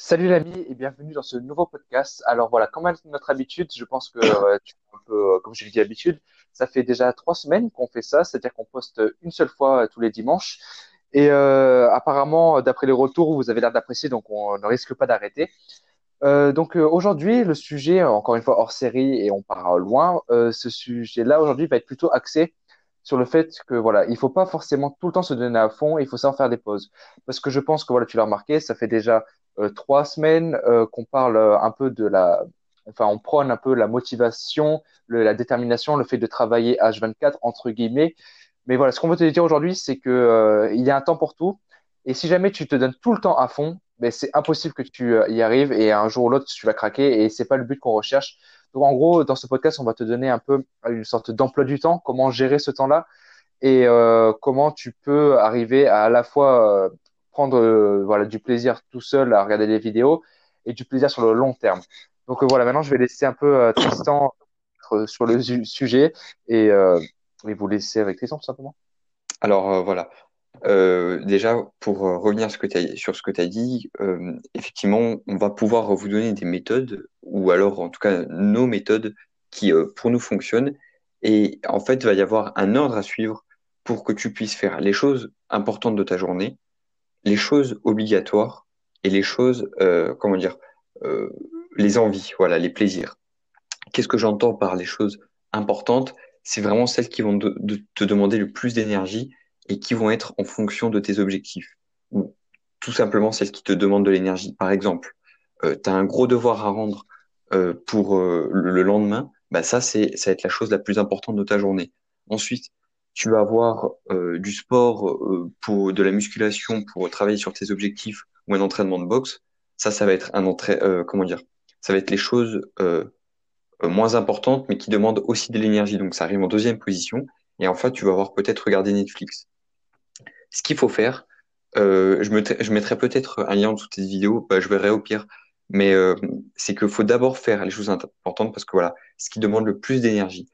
Salut l'ami et bienvenue dans ce nouveau podcast. Alors voilà, comme notre habitude, je pense que euh, tu un euh, comme je l'ai dit ça fait déjà trois semaines qu'on fait ça, c'est-à-dire qu'on poste une seule fois euh, tous les dimanches. Et apparemment, d'après les retours, vous avez l'air d'apprécier, donc on ne risque pas d'arrêter. Donc aujourd'hui, le sujet, encore une fois hors série et on part loin, ce sujet-là aujourd'hui va être plutôt axé sur le fait que voilà, il faut pas forcément tout le temps se donner à fond, il faut savoir faire des pauses. Parce que je pense que voilà, tu l'as remarqué, ça fait déjà trois semaines euh, qu'on parle euh, un peu de la, enfin, on prône un peu la motivation, la détermination, le fait de travailler H24 entre guillemets. Mais voilà, ce qu'on veut te dire aujourd'hui, c'est que il y a un temps pour tout. Et si jamais tu te donnes tout le temps à fond, ben c'est impossible que tu y arrives et un jour ou l'autre tu vas craquer et c'est pas le but qu'on recherche. Donc en gros, dans ce podcast, on va te donner un peu une sorte d'emploi du temps, comment gérer ce temps-là et euh, comment tu peux arriver à à la fois euh, prendre euh, voilà du plaisir tout seul à regarder des vidéos et du plaisir sur le long terme. Donc voilà, maintenant je vais laisser un peu Tristan sur le sujet et, et vous laisser avec Tristan tout simplement. Alors voilà, euh, déjà, pour euh, revenir sur ce que tu as dit, euh, effectivement, on va pouvoir vous donner des méthodes, ou alors en tout cas nos méthodes qui euh, pour nous fonctionnent. Et en fait, il va y avoir un ordre à suivre pour que tu puisses faire les choses importantes de ta journée, les choses obligatoires et les choses, euh, comment dire, les envies, voilà, les plaisirs. Qu'est-ce que j'entends par les choses importantes? C'est vraiment celles qui vont te demander le plus d'énergie et qui vont être en fonction de tes objectifs ou tout simplement celles qui te demandent de l'énergie. Par exemple, euh, tu as un gros devoir à rendre euh, pour euh, le lendemain, bah ça c'est ça va être la chose la plus importante de ta journée. Ensuite, tu vas avoir euh, du sport euh, pour de la musculation pour travailler sur tes objectifs ou un entraînement de boxe. Ça, ça va être un entraînement, comment dire, ça va être les choses moins importantes mais qui demandent aussi de l'énergie. Donc ça arrive en deuxième position. Et enfin, tu vas avoir peut-être regardé Netflix ce qu'il faut faire, euh, je, je mettrai peut-être un lien en dessous de cette vidéo, bah, je verrai au pire, mais euh, c'est qu'il faut d'abord faire les choses importantes parce que voilà, ce qui demande le plus d'énergie.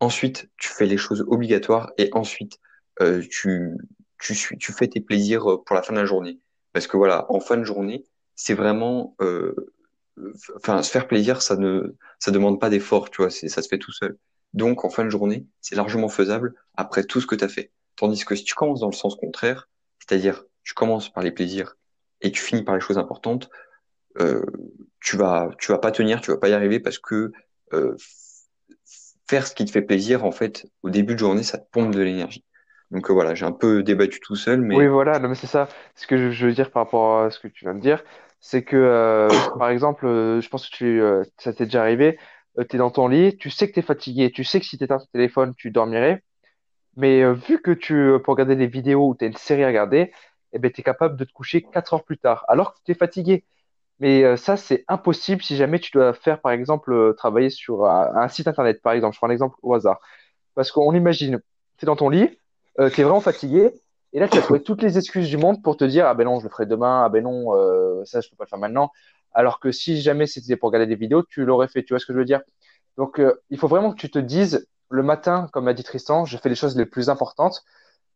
Ensuite, tu fais les choses obligatoires et ensuite, euh, tu, tu, tu fais tes plaisirs pour la fin de la journée. Parce que voilà, en fin de journée, c'est vraiment, euh, enfin, se faire plaisir, ça ne, ça demande pas d'effort, tu vois, ça se fait tout seul. Donc, en fin de journée, c'est largement faisable après tout ce que tu as fait. Tandis que si tu commences dans le sens contraire, c'est-à-dire tu commences par les plaisirs et tu finis par les choses importantes, euh, tu vas tu vas pas tenir, tu vas pas y arriver parce que euh, faire ce qui te fait plaisir, en fait, au début de journée, ça te pompe de l'énergie. Donc euh, voilà, j'ai un peu débattu tout seul, mais Oui, voilà, non, mais c'est ça. Ce que je veux dire par rapport à ce que tu viens de dire, c'est que, euh, par exemple, euh, je pense que tu, ça t'est déjà arrivé, tu es dans ton lit, tu sais que tu es fatigué, tu sais que si tu éteins ton téléphone, tu dormirais, mais vu que tu peux regarder des vidéos ou tu as une série à regarder, eh ben, tu es capable de te coucher 4 heures plus tard, alors que tu es fatigué. Mais euh, ça, c'est impossible si jamais tu dois faire, par exemple, euh, travailler sur un, site internet, par exemple. Je prends un exemple au hasard. Parce qu'on imagine, tu es dans ton lit, euh, tu es vraiment fatigué, et là, tu as trouvé toutes les excuses du monde pour te dire, ah ben non, je le ferai demain, ah ben non, euh, ça, je peux pas le faire maintenant. Alors que si jamais c'était pour regarder des vidéos, tu l'aurais fait. Tu vois ce que je veux dire? Donc, euh, il faut vraiment que tu te dises, le matin, comme l'a dit Tristan, je fais les choses les plus importantes.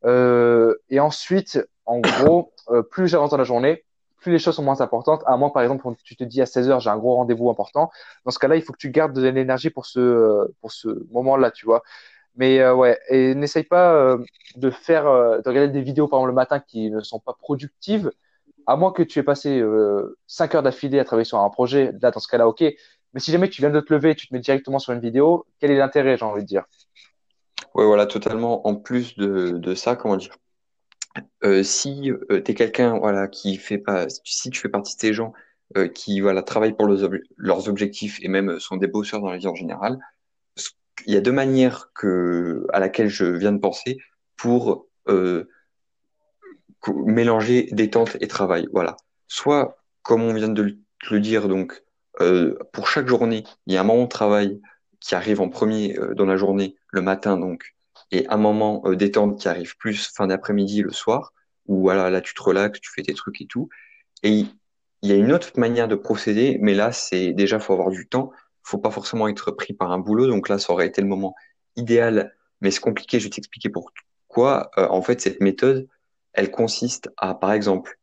Et ensuite, en gros, plus j'avance dans la journée, plus les choses sont moins importantes. À moins, par exemple, tu te dis à 16 heures, j'ai un gros rendez-vous important. Dans ce cas-là, il faut que tu gardes de l'énergie pour ce, euh, moment-là, tu vois. Mais euh, ouais, et n'essaye pas euh, de faire, de regarder des vidéos, par exemple, le matin qui ne sont pas productives, à moins que tu aies passé euh, 5 heures d'affilée à travailler sur un projet. Là, dans ce cas-là, ok. Mais si jamais tu viens de te lever et tu te mets directement sur une vidéo, quel est l'intérêt, j'ai envie de dire? ouais, voilà, totalement. En plus de, de ça, comment dire, euh, si euh, tu quelqu'un, voilà, qui fait pas, si tu fais partie de ces gens euh, qui, voilà, travaillent pour leurs, leurs objectifs et même sont des bosseurs dans la vie en général, il y a deux manières que, à laquelle je viens de penser pour euh, mélanger détente et travail. Voilà. Soit, comme on vient de le dire, donc, euh, pour chaque journée, il y a un moment de travail qui arrive en premier euh, dans la journée, le matin, donc, et un moment euh, détente qui arrive plus fin d'après-midi, le soir, où voilà, là, tu te relaxes, tu fais tes trucs et tout. Et il y a une autre manière de procéder, mais là, c'est déjà, faut avoir du temps. Faut pas forcément être pris par un boulot. Donc là, ça aurait été le moment idéal, mais c'est compliqué. Je vais t'expliquer pourquoi. Euh, en fait, cette méthode, elle consiste à, par exemple,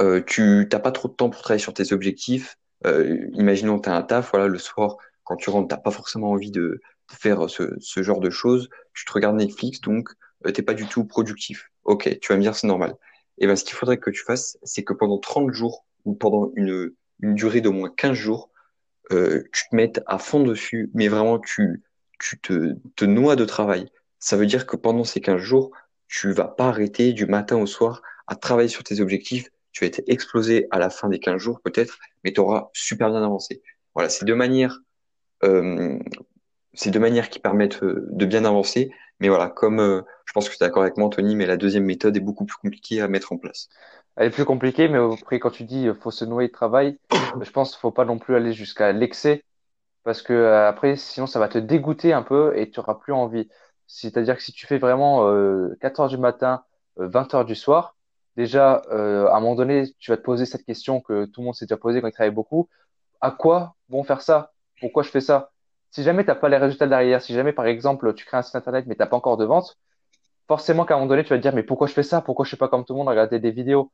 euh, tu t'as pas trop de temps pour travailler sur tes objectifs. Euh, imaginons tu as un taf, voilà, le soir, quand tu rentres, t'as pas forcément envie de faire ce, ce genre de choses. Tu te regardes Netflix, donc euh, t'es pas du tout productif. Ok, tu vas me dire c'est normal. Et ben ce qu'il faudrait que tu fasses, c'est que pendant 30 jours ou pendant une, une durée d'au moins 15 jours, euh, tu te mettes à fond dessus, mais vraiment tu, tu te, te noies de travail. Ça veut dire que pendant ces 15 jours, tu vas pas arrêter du matin au soir à travailler sur tes objectifs. Tu vas être explosé à la fin des 15 jours peut-être, mais tu auras super bien avancé. Voilà, c'est deux manières, euh, c'est deux manières qui permettent euh, de bien avancer. Mais voilà, comme euh, je pense que tu es d'accord avec moi, Anthony, mais la deuxième méthode est beaucoup plus compliquée à mettre en place. Elle est plus compliquée, mais après, quand tu dis euh, faut se noyer de travail, je pense qu'il faut pas non plus aller jusqu'à l'excès, parce que euh, après, sinon, ça va te dégoûter un peu et tu auras plus envie. C'est-à-dire que si tu fais vraiment euh, 4 heures du matin, euh, 20 heures du soir, déjà, à un moment donné, tu vas te poser cette question que tout le monde s'est déjà posée quand il travaille beaucoup. À quoi vont faire ça? Pourquoi je fais ça? Si jamais t'as pas les résultats derrière, si jamais, par exemple, tu crées un site internet, mais t'as pas encore de vente, forcément qu'à un moment donné, tu vas te dire, mais pourquoi je fais ça? Pourquoi je fais pas comme tout le monde, regarder des vidéos?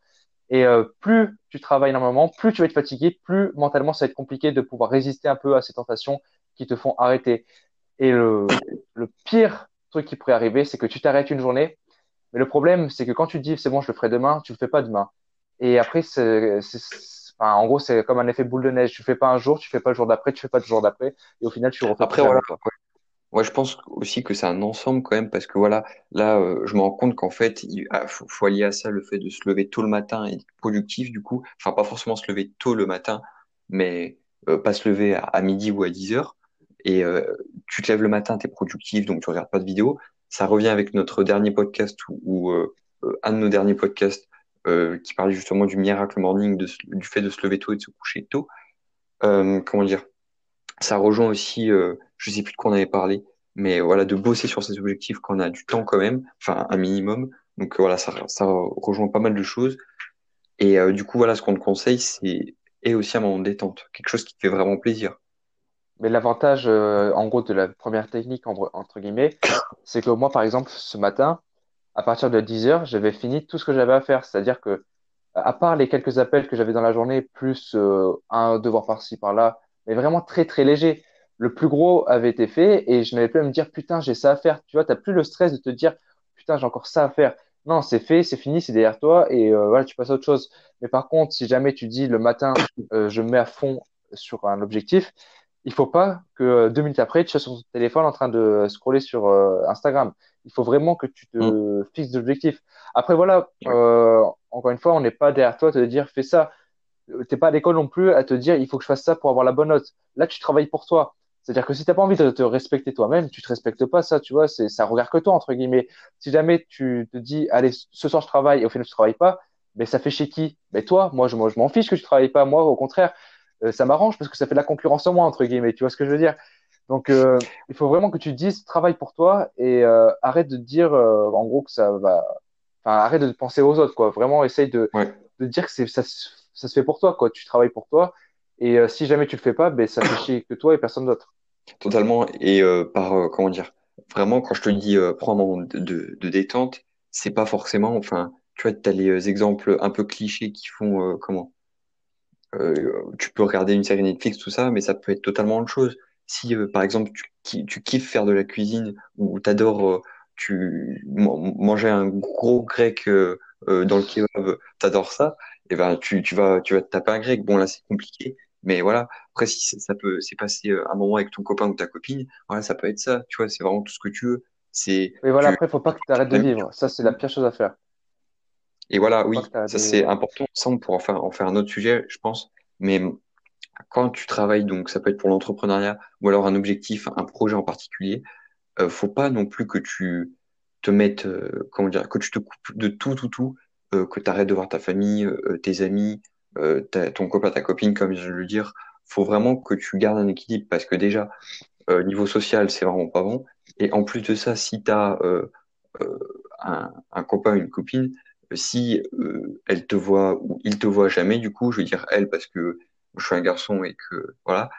Et euh, plus tu travailles énormément, plus tu vas être fatigué, plus mentalement ça va être compliqué de pouvoir résister un peu à ces tentations qui te font arrêter. Et le, pire truc qui pourrait arriver, c'est que tu t'arrêtes une journée. Mais le problème, c'est que quand tu te dis c'est bon, je le ferai demain, tu le fais pas demain. Et après, c'est- enfin, en gros, c'est comme un effet boule de neige. Tu fais pas un jour, tu fais pas le jour d'après, tu fais pas le jour d'après. Et au final, tu refais Après, voilà, quoi. Ouais, je pense aussi que c'est un ensemble quand même parce que voilà, là, euh, je me rends compte qu'en fait, il ah, faut, faut allier à ça le fait de se lever tôt le matin et être productif du coup. Enfin, pas forcément se lever tôt le matin, mais euh, pas se lever à, à midi ou à 10 heures. Et euh, tu te lèves le matin, tu es productif, donc tu regardes pas de vidéo. Ça revient avec notre dernier podcast ou un de nos derniers podcasts euh, qui parlait justement du miracle morning, du fait de se lever tôt et de se coucher tôt. Euh, comment dire? Ça rejoint aussi, euh, je sais plus de quoi on avait parlé, mais voilà, de bosser sur ses objectifs quand on a du temps quand même, enfin un minimum. Donc euh, voilà, ça, rejoint pas mal de choses. Et euh, du coup, voilà, ce qu'on te conseille, c'est et aussi un moment de détente, quelque chose qui te fait vraiment plaisir. Mais l'avantage, en gros, de la première technique, en- entre guillemets, c'est que moi, par exemple, ce matin, à partir de 10 heures, j'avais fini tout ce que j'avais à faire. C'est-à-dire que, à part les quelques appels que j'avais dans la journée, plus euh, un devoir par-ci, par-là, mais vraiment très, très léger, le plus gros avait été fait et je n'avais plus à me dire, putain, j'ai ça à faire. Tu vois, t'as plus le stress de te dire, putain, j'ai encore ça à faire. Non, c'est fait, c'est fini, c'est derrière toi et euh, voilà, tu passes à autre chose. Mais par contre, si jamais tu dis le matin, euh, je me mets à fond sur un objectif, il faut pas que euh, deux minutes après, tu sois sur ton téléphone en train de scroller sur euh, Instagram. Il faut vraiment que tu te fixes d'objectifs. Après, voilà, euh, encore une fois, on n'est pas derrière toi à te dire fais ça. Euh, T'es pas à l'école non plus à te dire il faut que je fasse ça pour avoir la bonne note. Là, tu travailles pour toi. C'est-à-dire que si t'as pas envie de te respecter toi-même, tu te respectes pas, ça, tu vois, c'est, ça regarde que toi, entre guillemets. Si jamais tu te dis, allez, ce soir je travaille et au final tu travailles pas, ben ça fait chez qui? Ben toi, moi je, moi, je m'en fiche que tu travailles pas. Moi, au contraire, euh, ça m'arrange parce que ça fait de la concurrence en moi, entre guillemets. Tu vois ce que je veux dire? Donc, euh, il faut vraiment que tu te dises, travaille pour toi et euh, arrête de dire, euh, en gros, que ça va. Enfin, arrête de penser aux autres, quoi. Vraiment, essaye de, Ouais, de dire que ça, se- ça se fait pour toi, quoi. Tu travailles pour toi et euh, si jamais tu le fais pas, ben ça fait chier que toi et personne d'autre. totalement. Et euh, par euh, comment dire, vraiment, quand je te dis euh, prends un moment de, de, de détente, c'est pas forcément, enfin, tu vois, t'as les euh, exemples un peu clichés qui font euh, comment? Euh, tu peux regarder une série Netflix, tout ça, mais ça peut être totalement autre chose. Si, euh, par exemple, tu, tu kiffes faire de la cuisine ou t'adores euh, tu man- manger un gros grec euh, euh, dans le kebab, t'adores ça, et ben tu, tu vas tu vas te taper un grec. Bon là c'est compliqué, mais voilà. Après si ça peut c'est passer euh, un moment avec ton copain ou ta copine, voilà ça peut être ça. Tu vois c'est vraiment tout ce que tu veux. C'est Mais voilà, tu après, faut pas que tu arrêtes de vivre. Ça, c'est la pire chose à faire. Et voilà oui ça c'est important. Ça on pourra en faire en faire un autre sujet je pense. Mais quand tu travailles, donc ça peut être pour l'entrepreneuriat ou alors un objectif, un projet en particulier, euh, faut pas non plus que tu te mettes, euh, comment dire, que tu te coupes de tout, tout, tout, euh, que tu arrêtes de voir ta famille, euh, tes amis, euh, ton copain, ta copine, comme je viens de le dire. Faut vraiment que tu gardes un équilibre parce que déjà, euh, niveau social, c'est vraiment pas bon. Et en plus de ça, si tu as euh, euh, un, un copain, une copine, euh, si euh, elle te voit ou il te voit jamais, du coup, je veux dire elle parce que je suis un garçon et que voilà.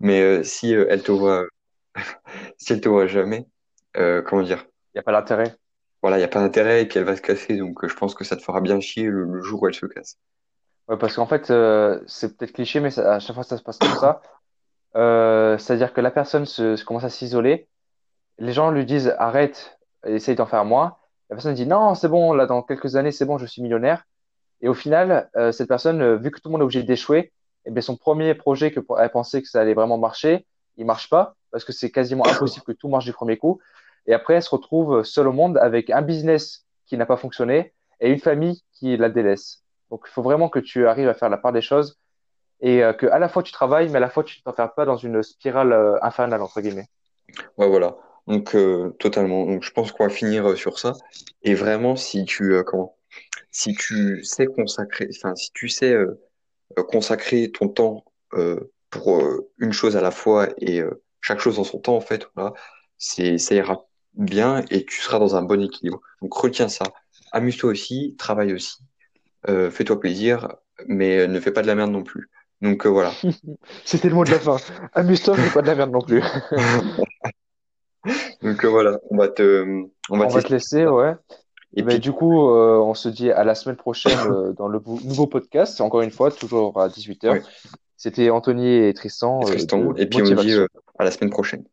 Mais euh, si euh, elle te voit, si elle te voit jamais, comment dire, Il n'y a pas d'intérêt. voilà, il y a pas d'intérêt et puis elle va se casser. Donc je pense que ça te fera bien chier le, le jour où elle se casse. Ouais, parce qu'en fait, c'est peut-être cliché, mais ça- à chaque fois ça se passe comme ça. C'est-à-dire que la personne se, se commence à s'isoler. Les gens lui disent arrête, essaye d'en faire moins. La personne dit non, c'est bon, là dans quelques années, c'est bon, je suis millionnaire. Et au final, euh, cette personne, euh, vu que tout le monde est obligé d'échouer, eh son premier projet que elle pensait que ça allait vraiment marcher, il marche pas parce que c'est quasiment impossible que tout marche du premier coup. Et après, elle se retrouve seule au monde avec un business qui n'a pas fonctionné et une famille qui la délaisse. Donc, il faut vraiment que tu arrives à faire la part des choses et euh, que à la fois tu travailles, mais à la fois tu ne t'enfermes pas dans une spirale euh, infernale, entre guillemets. Ouais, voilà. Donc, euh, totalement. Donc, je pense qu'on va finir euh, sur ça. Et vraiment, si tu, euh, comment, si tu sais consacrer, enfin, si tu sais euh, euh, consacrer ton temps euh, pour une chose à la fois et euh, chaque chose en son temps, en fait, voilà, c'est, ça ira bien et tu seras dans un bon équilibre. Donc, retiens ça. Amuse-toi aussi, travaille aussi, euh, fais-toi plaisir, mais ne fais pas de la merde non plus. Donc, euh, voilà. C'était le mot de la fin. Amuse-toi, mais pas de la merde non plus. Donc, euh, voilà, on va te, on va On te va laisser te laisser, ouais. Et Mais puis, du coup, euh, on se dit à la semaine prochaine euh, dans le nouveau podcast. Encore une fois, toujours à 18h. ouais, C'était Anthony et Tristan euh, Tristan, de et puis on dit à la semaine prochaine.